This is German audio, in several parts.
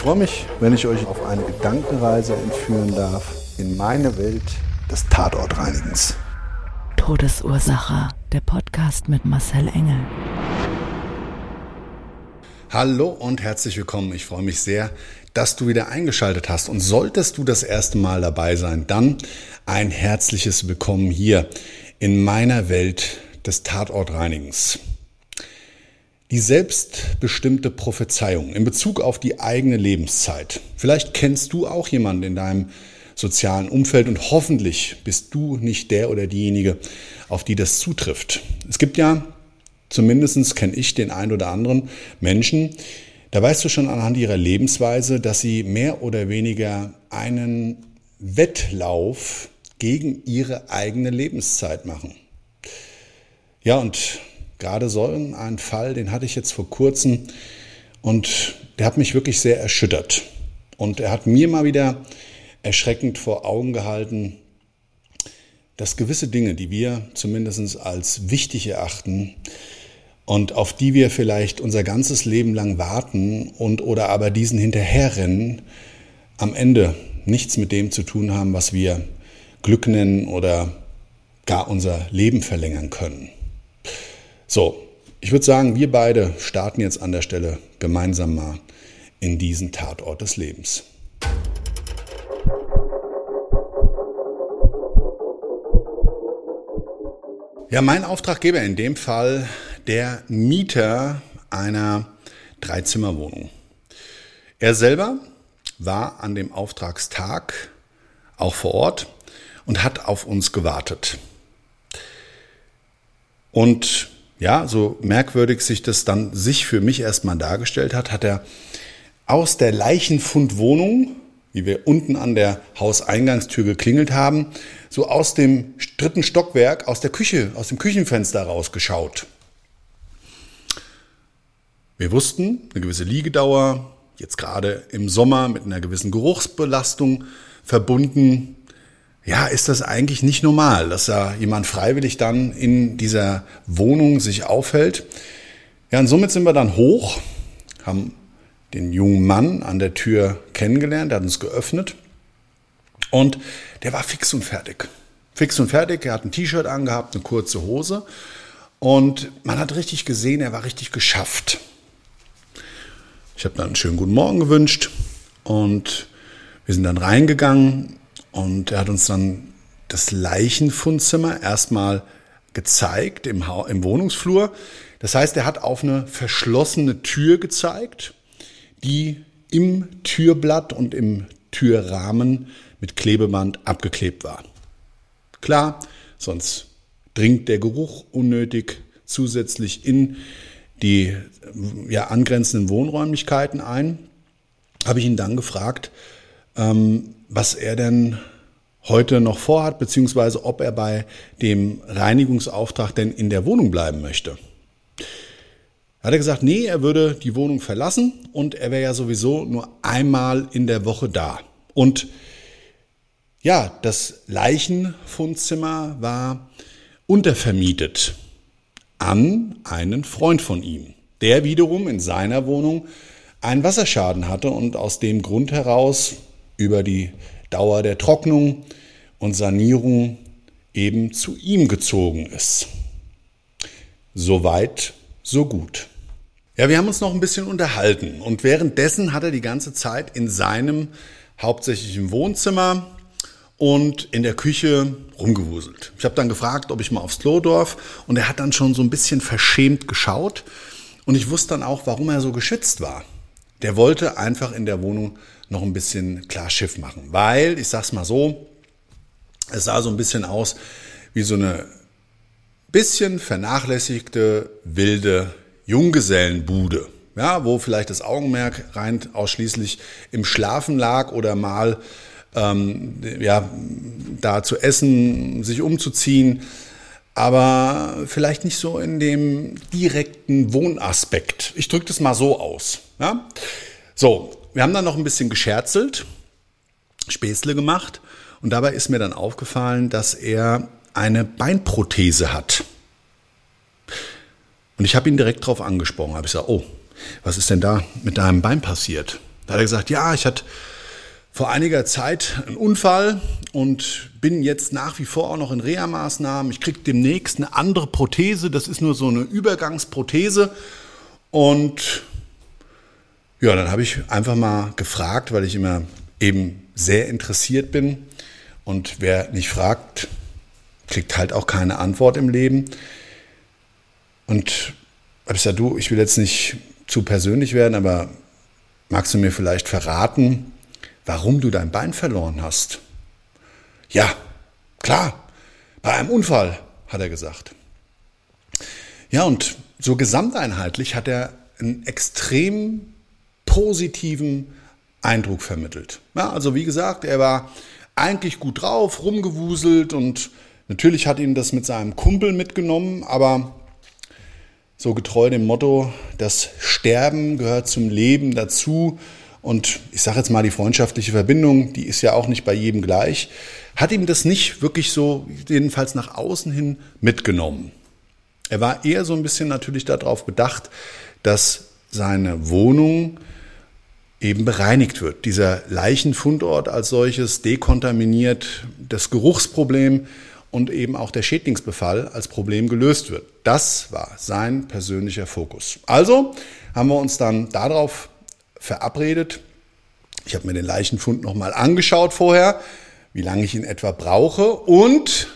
Ich freue mich, wenn ich euch auf eine Gedankenreise entführen darf in meine Welt des Tatortreinigens. Todesursache. Der Podcast mit Marcel Engel. Hallo und herzlich willkommen. Ich freue mich sehr, dass du wieder eingeschaltet hast. Und solltest du das erste Mal dabei sein, dann ein herzliches Willkommen hier in meiner Welt des Tatortreinigens. Die selbstbestimmte Prophezeiung in Bezug auf die eigene Lebenszeit. Vielleicht kennst du auch jemanden in deinem sozialen Umfeld und hoffentlich bist du nicht der oder diejenige, auf die das zutrifft. Es gibt ja Zumindest kenne ich den ein oder anderen Menschen, da weißt du schon anhand ihrer Lebensweise, dass sie mehr oder weniger einen Wettlauf gegen ihre eigene Lebenszeit machen. Ja, und gerade so ein Fall, den hatte ich jetzt vor kurzem und der hat mich wirklich sehr erschüttert. Und er hat mir mal wieder erschreckend vor Augen gehalten, dass gewisse Dinge, die wir zumindest als wichtig erachten, und auf die wir vielleicht unser ganzes Leben lang warten und oder aber diesen hinterherrennen, am Ende nichts mit dem zu tun haben, was wir Glück nennen oder gar unser Leben verlängern können. So, ich würde sagen, wir beide starten jetzt an der Stelle gemeinsam mal in diesen Tatort des Lebens. Ja, mein Auftraggeber in dem Fall der Mieter einer Dreizimmerwohnung. Er selber war an dem Auftragstag auch vor Ort und hat auf uns gewartet. Und ja, so merkwürdig sich das dann sich für mich erstmal dargestellt hat, hat er aus der Leichenfundwohnung, wie wir unten an der Hauseingangstür geklingelt haben, so aus dem dritten Stockwerk, aus der Küche, aus dem Küchenfenster rausgeschaut. Wir wussten, eine gewisse Liegedauer, jetzt gerade im Sommer mit einer gewissen Geruchsbelastung verbunden. Ja, ist das eigentlich nicht normal, dass da jemand freiwillig dann in dieser Wohnung sich aufhält? Ja, und somit sind wir dann hoch, haben den jungen Mann an der Tür kennengelernt, der hat uns geöffnet und der war fix und fertig. Fix und fertig, er hat ein T-Shirt angehabt, eine kurze Hose und man hat richtig gesehen, er war richtig geschafft. Ich habe dann einen schönen guten Morgen gewünscht und wir sind dann reingegangen und er hat uns dann das Leichenfundzimmer erstmal gezeigt im, ha im Wohnungsflur. Das heißt, er hat auf eine verschlossene Tür gezeigt, die im Türblatt und im Türrahmen mit Klebeband abgeklebt war. Klar, sonst dringt der Geruch unnötig zusätzlich in die ja, angrenzenden Wohnräumlichkeiten ein, habe ich ihn dann gefragt, ähm, was er denn heute noch vorhat, beziehungsweise ob er bei dem Reinigungsauftrag denn in der Wohnung bleiben möchte. Hat er gesagt, nee, er würde die Wohnung verlassen und er wäre ja sowieso nur einmal in der Woche da. Und ja, das Leichenfundzimmer war untervermietet an einen Freund von ihm, der wiederum in seiner Wohnung einen Wasserschaden hatte und aus dem Grund heraus über die Dauer der Trocknung und Sanierung eben zu ihm gezogen ist. Soweit, so gut. Ja, wir haben uns noch ein bisschen unterhalten und währenddessen hat er die ganze Zeit in seinem hauptsächlichen Wohnzimmer und in der Küche rumgewuselt. Ich habe dann gefragt, ob ich mal aufs Klo darf und er hat dann schon so ein bisschen verschämt geschaut und ich wusste dann auch, warum er so geschützt war. Der wollte einfach in der Wohnung noch ein bisschen klar Schiff machen, weil, ich sag's mal so, es sah so ein bisschen aus wie so eine bisschen vernachlässigte, wilde Junggesellenbude, ja, wo vielleicht das Augenmerk rein ausschließlich im Schlafen lag oder mal ähm, ja, da zu essen, sich umzuziehen, aber vielleicht nicht so in dem direkten Wohnaspekt. Ich drücke das mal so aus. Ja? So, wir haben dann noch ein bisschen gescherzelt, Späßle gemacht und dabei ist mir dann aufgefallen, dass er eine Beinprothese hat. Und ich habe ihn direkt darauf angesprochen, habe ich gesagt, oh, was ist denn da mit deinem Bein passiert? Da hat er gesagt, ja, ich hatte vor einiger Zeit einen Unfall und bin jetzt nach wie vor auch noch in Reha-Maßnahmen. Ich kriege demnächst eine andere Prothese. Das ist nur so eine Übergangsprothese. Und ja, dann habe ich einfach mal gefragt, weil ich immer eben sehr interessiert bin. Und wer nicht fragt, kriegt halt auch keine Antwort im Leben. Und habe ich gesagt, du, ich will jetzt nicht zu persönlich werden, aber magst du mir vielleicht verraten, warum du dein Bein verloren hast. Ja, klar, bei einem Unfall, hat er gesagt. Ja, und so gesamteinheitlich hat er einen extrem positiven Eindruck vermittelt. Ja, also wie gesagt, er war eigentlich gut drauf, rumgewuselt und natürlich hat ihn das mit seinem Kumpel mitgenommen, aber so getreu dem Motto, das Sterben gehört zum Leben dazu und ich sage jetzt mal, die freundschaftliche Verbindung, die ist ja auch nicht bei jedem gleich, hat ihm das nicht wirklich so, jedenfalls nach außen hin, mitgenommen. Er war eher so ein bisschen natürlich darauf bedacht, dass seine Wohnung eben bereinigt wird. Dieser Leichenfundort als solches dekontaminiert, das Geruchsproblem und eben auch der Schädlingsbefall als Problem gelöst wird. Das war sein persönlicher Fokus. Also haben wir uns dann darauf verabredet. Ich habe mir den Leichenfund nochmal angeschaut vorher, wie lange ich ihn etwa brauche und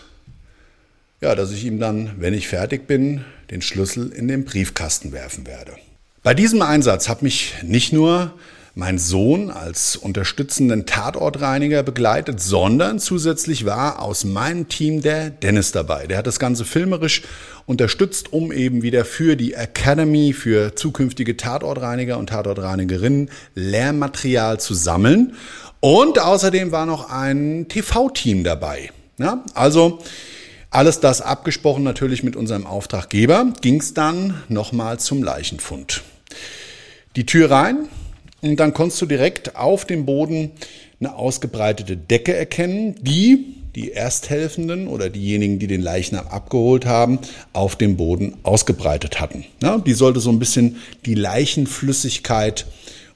ja, dass ich ihm dann, wenn ich fertig bin, den Schlüssel in den Briefkasten werfen werde. Bei diesem Einsatz hat mich nicht nur mein Sohn als unterstützenden Tatortreiniger begleitet, sondern zusätzlich war aus meinem Team der Dennis dabei. Der hat das Ganze filmerisch unterstützt, um eben wieder für die Academy, für zukünftige Tatortreiniger und Tatortreinigerinnen Lehrmaterial zu sammeln. Und außerdem war noch ein TV-Team dabei. Ja, also alles das abgesprochen natürlich mit unserem Auftraggeber, ging es dann nochmal zum Leichenfund. Die Tür rein, dann konntest du direkt auf dem Boden eine ausgebreitete Decke erkennen, die die Ersthelfenden oder diejenigen, die den Leichnam abgeholt haben, auf dem Boden ausgebreitet hatten. Ja, die sollte so ein bisschen die Leichenflüssigkeit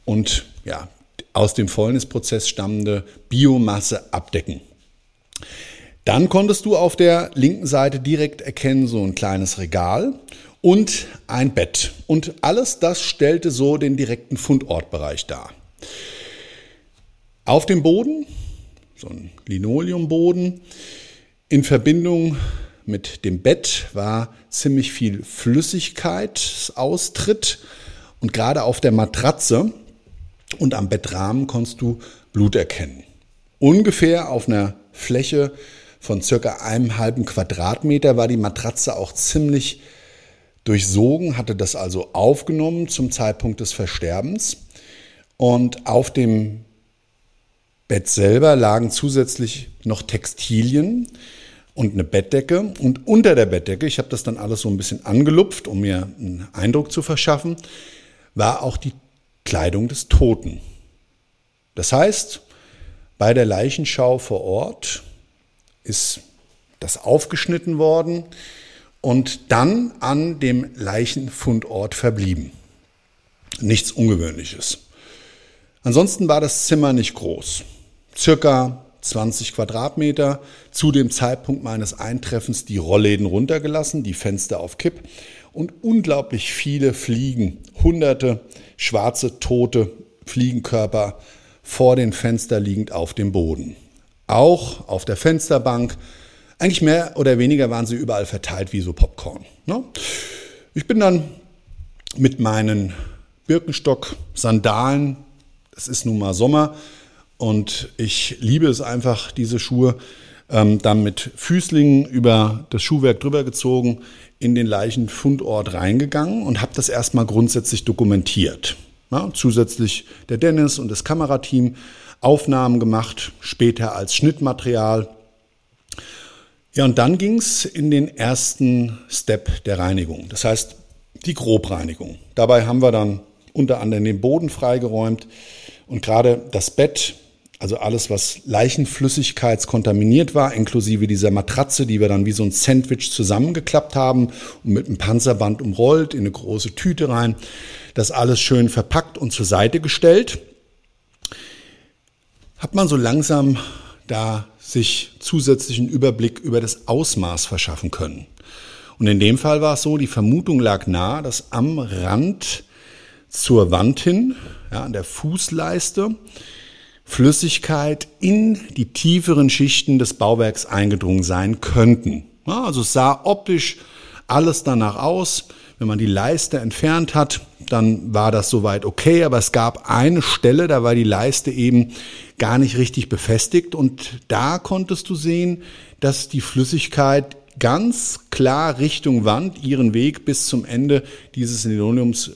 und ja, aus dem Fäulnisprozess stammende Biomasse abdecken. Dann konntest du auf der linken Seite direkt erkennen, so ein kleines Regal und ein Bett. Und alles das stellte so den direkten Fundortbereich dar. Auf dem Boden, so ein Linoleumboden, in Verbindung mit dem Bett war ziemlich viel Flüssigkeitsaustritt und gerade auf der Matratze und am Bettrahmen konntest du Blut erkennen. Ungefähr auf einer Fläche von circa einem halben Quadratmeter war die Matratze auch ziemlich durchsogen, hatte das also aufgenommen zum Zeitpunkt des Versterbens. Und auf dem Bett selber lagen zusätzlich noch Textilien und eine Bettdecke. Und unter der Bettdecke, ich habe das dann alles so ein bisschen angelupft, um mir einen Eindruck zu verschaffen, war auch die Kleidung des Toten. Das heißt, bei der Leichenschau vor Ort ist das aufgeschnitten worden und dann an dem Leichenfundort verblieben. Nichts Ungewöhnliches. Ansonsten war das Zimmer nicht groß. Circa 20 Quadratmeter. Zu dem Zeitpunkt meines Eintreffens die Rollläden runtergelassen, die Fenster auf Kipp und unglaublich viele Fliegen, hunderte schwarze, tote Fliegenkörper vor den Fenstern liegend auf dem Boden. Auch auf der Fensterbank. Eigentlich mehr oder weniger waren sie überall verteilt wie so Popcorn. Ne? Ich bin dann mit meinen Birkenstock-Sandalen, es ist nun mal Sommer und ich liebe es einfach, diese Schuhe, ähm, dann mit Füßlingen über das Schuhwerk drüber gezogen, in den Leichenfundort reingegangen und habe das erstmal grundsätzlich dokumentiert. Ja, zusätzlich der Dennis und das Kamerateam Aufnahmen gemacht, später als Schnittmaterial. Ja, und dann ging es in den ersten Step der Reinigung, das heißt die Grobreinigung. Dabei haben wir dann unter anderem den Boden freigeräumt und gerade das Bett also alles, was leichenflüssigkeitskontaminiert war, inklusive dieser Matratze, die wir dann wie so ein Sandwich zusammengeklappt haben und mit einem Panzerband umrollt, in eine große Tüte rein. Das alles schön verpackt und zur Seite gestellt. Hat man so langsam da sich zusätzlichen Überblick über das Ausmaß verschaffen können. Und in dem Fall war es so, die Vermutung lag nahe, dass am Rand zur Wand hin, ja, an der Fußleiste, Flüssigkeit in die tieferen Schichten des Bauwerks eingedrungen sein könnten. Also es sah optisch alles danach aus. Wenn man die Leiste entfernt hat, dann war das soweit okay, aber es gab eine Stelle, da war die Leiste eben gar nicht richtig befestigt und da konntest du sehen, dass die Flüssigkeit ganz klar Richtung Wand ihren Weg bis zum Ende dieses Linoleums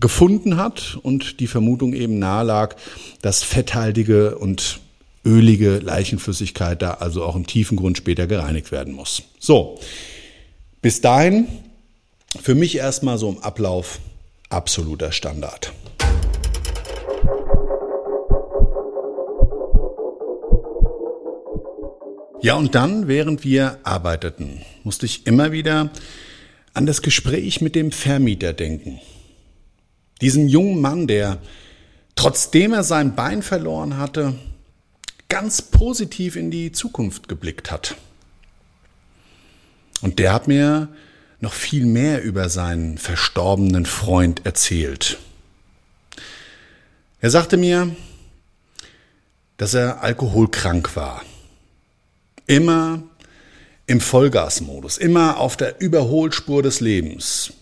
gefunden hat und die Vermutung eben nahe lag, dass fetthaltige und ölige Leichenflüssigkeit da also auch im tiefen Grund später gereinigt werden muss. So, bis dahin für mich erstmal so im Ablauf absoluter Standard. Ja, und dann, während wir arbeiteten, musste ich immer wieder an das Gespräch mit dem Vermieter denken. Diesen jungen Mann, der, trotzdem er sein Bein verloren hatte, ganz positiv in die Zukunft geblickt hat. Und der hat mir noch viel mehr über seinen verstorbenen Freund erzählt. Er sagte mir, dass er alkoholkrank war. Immer im Vollgasmodus, immer auf der Überholspur des Lebens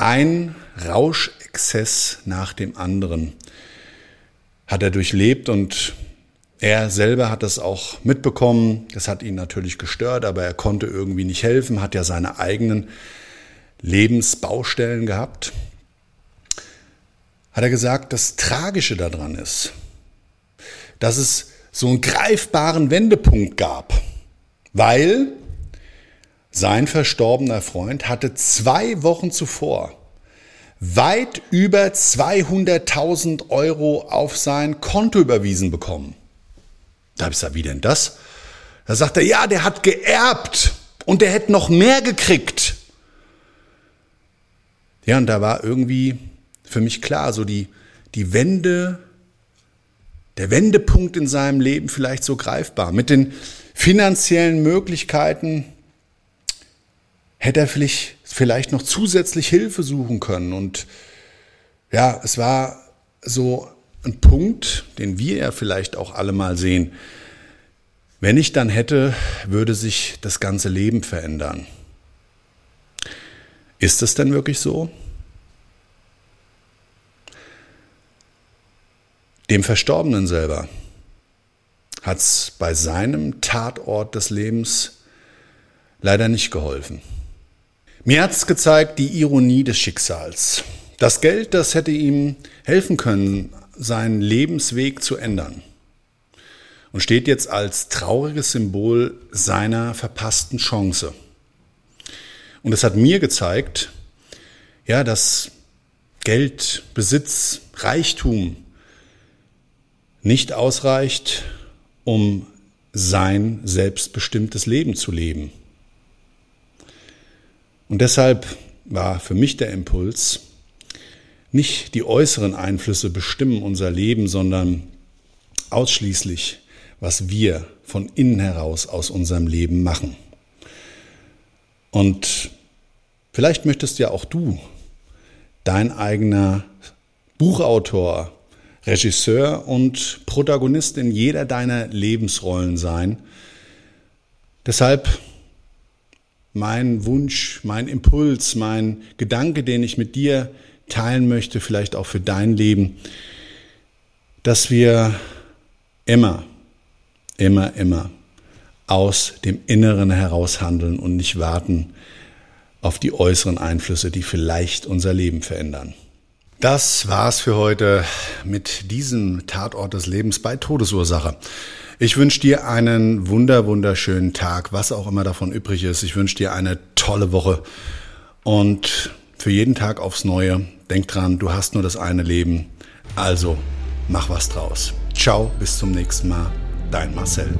ein Rauschexzess nach dem anderen hat er durchlebt und er selber hat das auch mitbekommen. Das hat ihn natürlich gestört, aber er konnte irgendwie nicht helfen, hat ja seine eigenen Lebensbaustellen gehabt. Hat er gesagt, das Tragische daran ist, dass es so einen greifbaren Wendepunkt gab, weil sein verstorbener Freund hatte zwei Wochen zuvor weit über 200.000 Euro auf sein Konto überwiesen bekommen. Da habe ich gesagt, wie denn das? Da sagt er, ja, der hat geerbt und der hätte noch mehr gekriegt. Ja, und da war irgendwie für mich klar, so die, die Wende, der Wendepunkt in seinem Leben vielleicht so greifbar. Mit den finanziellen Möglichkeiten, hätte er vielleicht, vielleicht noch zusätzlich Hilfe suchen können. Und ja, es war so ein Punkt, den wir ja vielleicht auch alle mal sehen. Wenn ich dann hätte, würde sich das ganze Leben verändern. Ist es denn wirklich so? Dem Verstorbenen selber hat es bei seinem Tatort des Lebens leider nicht geholfen. Mir hat's gezeigt die Ironie des Schicksals. Das Geld, das hätte ihm helfen können, seinen Lebensweg zu ändern. Und steht jetzt als trauriges Symbol seiner verpassten Chance. Und es hat mir gezeigt, ja, dass Geld, Besitz, Reichtum nicht ausreicht, um sein selbstbestimmtes Leben zu leben. Und deshalb war für mich der Impuls, nicht die äußeren Einflüsse bestimmen unser Leben, sondern ausschließlich, was wir von innen heraus aus unserem Leben machen. Und Vielleicht möchtest ja auch du dein eigener Buchautor, Regisseur und Protagonist in jeder deiner Lebensrollen sein. Deshalb mein Wunsch, mein Impuls, mein Gedanke, den ich mit dir teilen möchte, vielleicht auch für dein Leben, dass wir immer, immer, immer aus dem Inneren heraus handeln und nicht warten auf die äußeren Einflüsse, die vielleicht unser Leben verändern. Das war's für heute mit diesem Tatort des Lebens bei Todesursache. Ich wünsche dir einen wunder, wunderschönen Tag, was auch immer davon übrig ist. Ich wünsche dir eine tolle Woche und für jeden Tag aufs Neue. Denk dran, du hast nur das eine Leben. Also mach was draus. Ciao, bis zum nächsten Mal. Dein Marcel.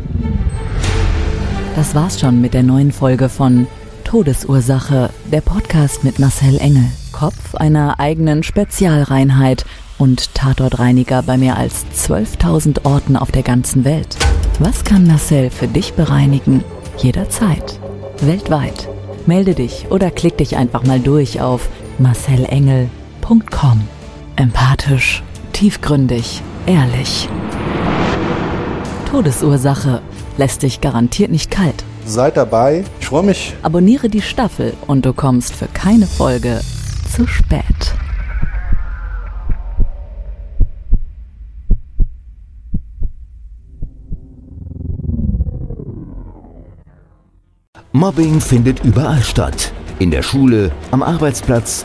Das war's schon mit der neuen Folge von Todesursache, der Podcast mit Marcel Engel. Kopf einer eigenen Spezialreinheit und Tatortreiniger bei mehr als 12.000 Orten auf der ganzen Welt. Was kann Marcel für dich bereinigen? Jederzeit. Weltweit. Melde dich oder klick dich einfach mal durch auf marcelengel.com. Empathisch, tiefgründig, ehrlich. Todesursache lässt dich garantiert nicht kalt. Seid dabei. Ich freue mich. Abonniere die Staffel und du kommst für keine Folge zu spät. Mobbing findet überall statt. In der Schule, am Arbeitsplatz,